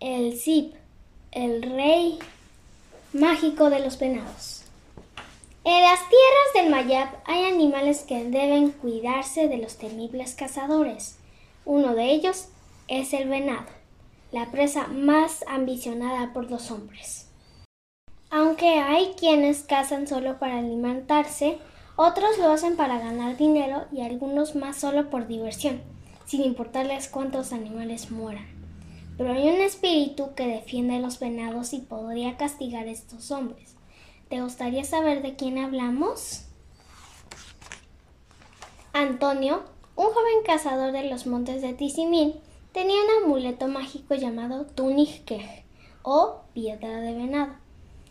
el Zip, el rey mágico de los venados. En las tierras del Mayab hay animales que deben cuidarse de los temibles cazadores. Uno de ellos es el venado, la presa más ambicionada por los hombres. Aunque hay quienes cazan solo para alimentarse, otros lo hacen para ganar dinero y algunos más solo por diversión, sin importarles cuántos animales mueran. Pero hay un espíritu que defiende a los venados y podría castigar a estos hombres. ¿Te gustaría saber de quién hablamos? Antonio, un joven cazador de los montes de Tizimín, tenía un amuleto mágico llamado Tunikej o piedra de venado,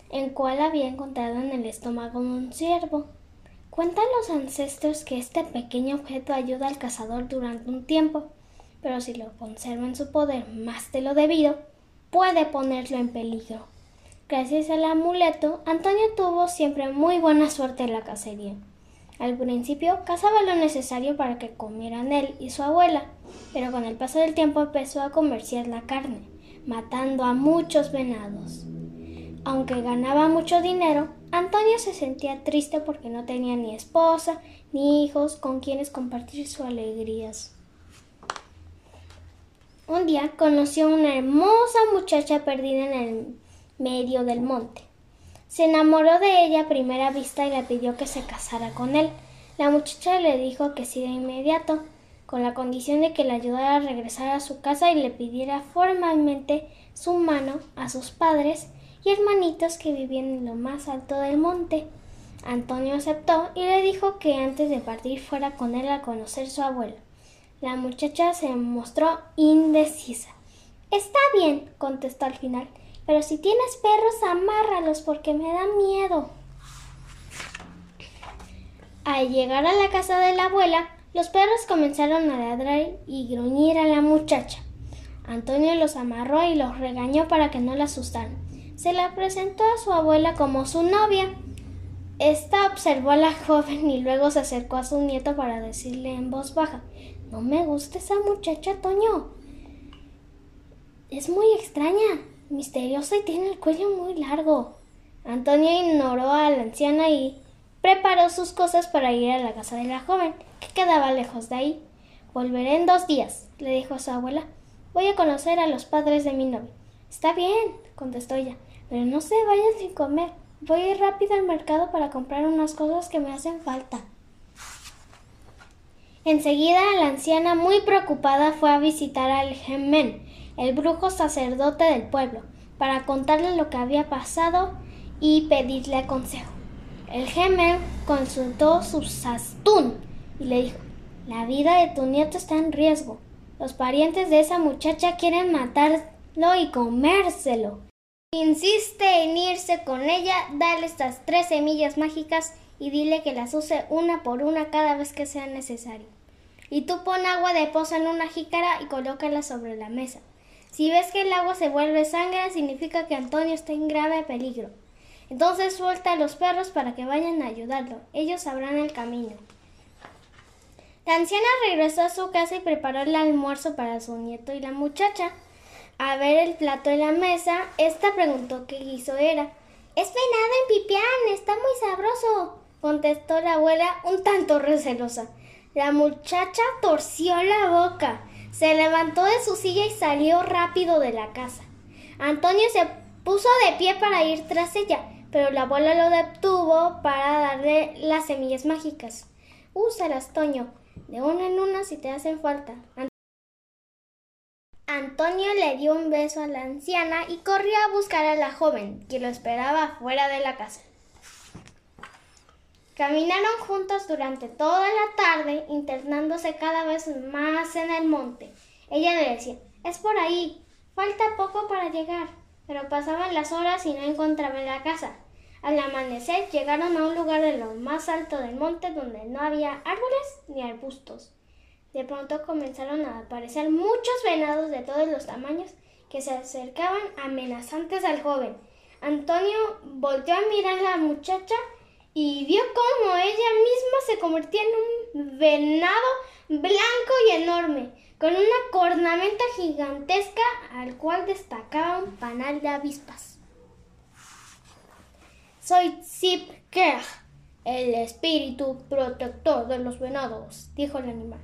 en cual había encontrado en el estómago de un ciervo. Cuentan los ancestros que este pequeño objeto ayuda al cazador durante un tiempo, pero si lo conserva en su poder más de lo debido, puede ponerlo en peligro. Gracias al amuleto, Antonio tuvo siempre muy buena suerte en la cacería. Al principio cazaba lo necesario para que comieran él y su abuela, pero con el paso del tiempo empezó a comerciar la carne, matando a muchos venados. Aunque ganaba mucho dinero, Antonio se sentía triste porque no tenía ni esposa ni hijos con quienes compartir sus alegrías. Un día conoció a una hermosa muchacha perdida en el medio del monte. Se enamoró de ella a primera vista y le pidió que se casara con él. La muchacha le dijo que sí de inmediato, con la condición de que le ayudara a regresar a su casa y le pidiera formalmente su mano a sus padres y hermanitos que vivían en lo más alto del monte. Antonio aceptó y le dijo que antes de partir fuera con él a conocer su abuelo. La muchacha se mostró indecisa. Está bien, contestó al final, pero si tienes perros, amárralos porque me da miedo. Al llegar a la casa de la abuela, los perros comenzaron a ladrar y gruñir a la muchacha. Antonio los amarró y los regañó para que no la asustaran se la presentó a su abuela como su novia. Esta observó a la joven y luego se acercó a su nieto para decirle en voz baja No me gusta esa muchacha, Toño. Es muy extraña, misteriosa y tiene el cuello muy largo. Antonio ignoró a la anciana y preparó sus cosas para ir a la casa de la joven, que quedaba lejos de ahí. Volveré en dos días, le dijo a su abuela. Voy a conocer a los padres de mi novio. Está bien, contestó ella, pero no se vayan sin comer. Voy a ir rápido al mercado para comprar unas cosas que me hacen falta. Enseguida la anciana, muy preocupada, fue a visitar al Gemen, el brujo sacerdote del pueblo, para contarle lo que había pasado y pedirle consejo. El Gemen consultó su sastún y le dijo La vida de tu nieto está en riesgo. Los parientes de esa muchacha quieren matarlo y comérselo. Insiste en irse con ella, dale estas tres semillas mágicas y dile que las use una por una cada vez que sea necesario. Y tú pon agua de poza en una jícara y colócala sobre la mesa. Si ves que el agua se vuelve sangre, significa que Antonio está en grave peligro. Entonces suelta a los perros para que vayan a ayudarlo. Ellos sabrán el camino. La anciana regresó a su casa y preparó el almuerzo para su nieto y la muchacha. A ver el plato en la mesa, esta preguntó qué guiso era. Es venado en pipián, está muy sabroso, contestó la abuela un tanto recelosa. La muchacha torció la boca, se levantó de su silla y salió rápido de la casa. Antonio se puso de pie para ir tras ella, pero la abuela lo detuvo para darle las semillas mágicas. Úsalas, Toño, de una en una si te hacen falta. Antonio le dio un beso a la anciana y corrió a buscar a la joven, que lo esperaba fuera de la casa. Caminaron juntos durante toda la tarde, internándose cada vez más en el monte. Ella le decía, es por ahí, falta poco para llegar. Pero pasaban las horas y no encontraban la casa. Al amanecer llegaron a un lugar de lo más alto del monte donde no había árboles ni arbustos. De pronto comenzaron a aparecer muchos venados de todos los tamaños que se acercaban amenazantes al joven. Antonio volteó a mirar a la muchacha y vio cómo ella misma se convertía en un venado blanco y enorme. con una cornamenta gigantesca al cual destacaba un panal de avispas. Soy Zip el espíritu protector de los venados, dijo el animal.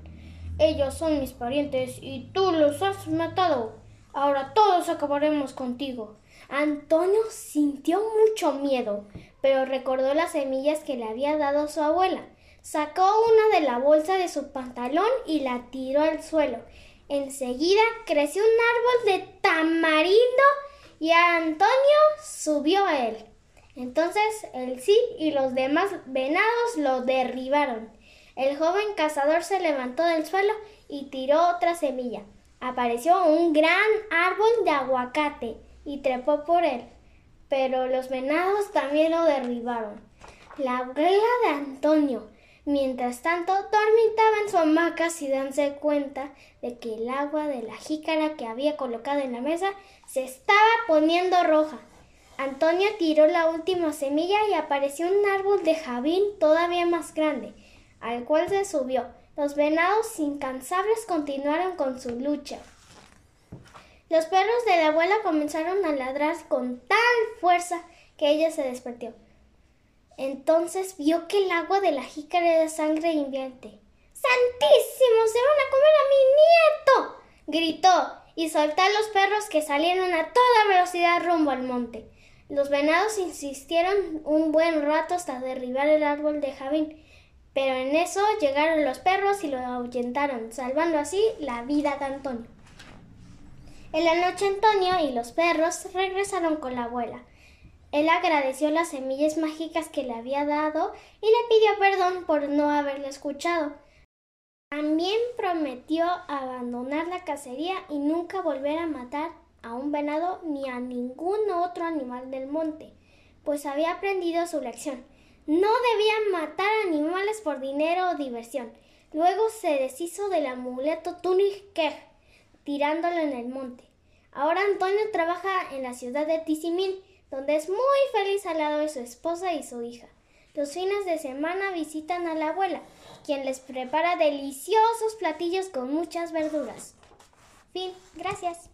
Ellos son mis parientes y tú los has matado. Ahora todos acabaremos contigo. Antonio sintió mucho miedo, pero recordó las semillas que le había dado su abuela. Sacó una de la bolsa de su pantalón y la tiró al suelo. Enseguida creció un árbol de tamarindo y Antonio subió a él. Entonces el sí y los demás venados lo derribaron. El joven cazador se levantó del suelo y tiró otra semilla. Apareció un gran árbol de aguacate y trepó por él. Pero los venados también lo derribaron. La abuela de Antonio, mientras tanto, dormitaba en su hamaca sin darse cuenta de que el agua de la jícara que había colocado en la mesa se estaba poniendo roja. Antonio tiró la última semilla y apareció un árbol de javín todavía más grande, al cual se subió. Los venados incansables continuaron con su lucha. Los perros de la abuela comenzaron a ladrar con tal fuerza que ella se despertó. Entonces vio que el agua de la jícara era sangre hirviente. ¡Santísimo! ¡Se van a comer a mi nieto! gritó y soltó a los perros que salieron a toda velocidad rumbo al monte. Los venados insistieron un buen rato hasta derribar el árbol de Javín, pero en eso llegaron los perros y lo ahuyentaron, salvando así la vida de Antonio. En la noche Antonio y los perros regresaron con la abuela. Él agradeció las semillas mágicas que le había dado y le pidió perdón por no haberle escuchado. También prometió abandonar la cacería y nunca volver a matar a un venado ni a ningún otro animal del monte, pues había aprendido su lección. No debía matar animales por dinero o diversión. Luego se deshizo del amuleto Tunig tirándolo en el monte. Ahora Antonio trabaja en la ciudad de Tizimín, donde es muy feliz al lado de su esposa y su hija. Los fines de semana visitan a la abuela, quien les prepara deliciosos platillos con muchas verduras. Fin, gracias.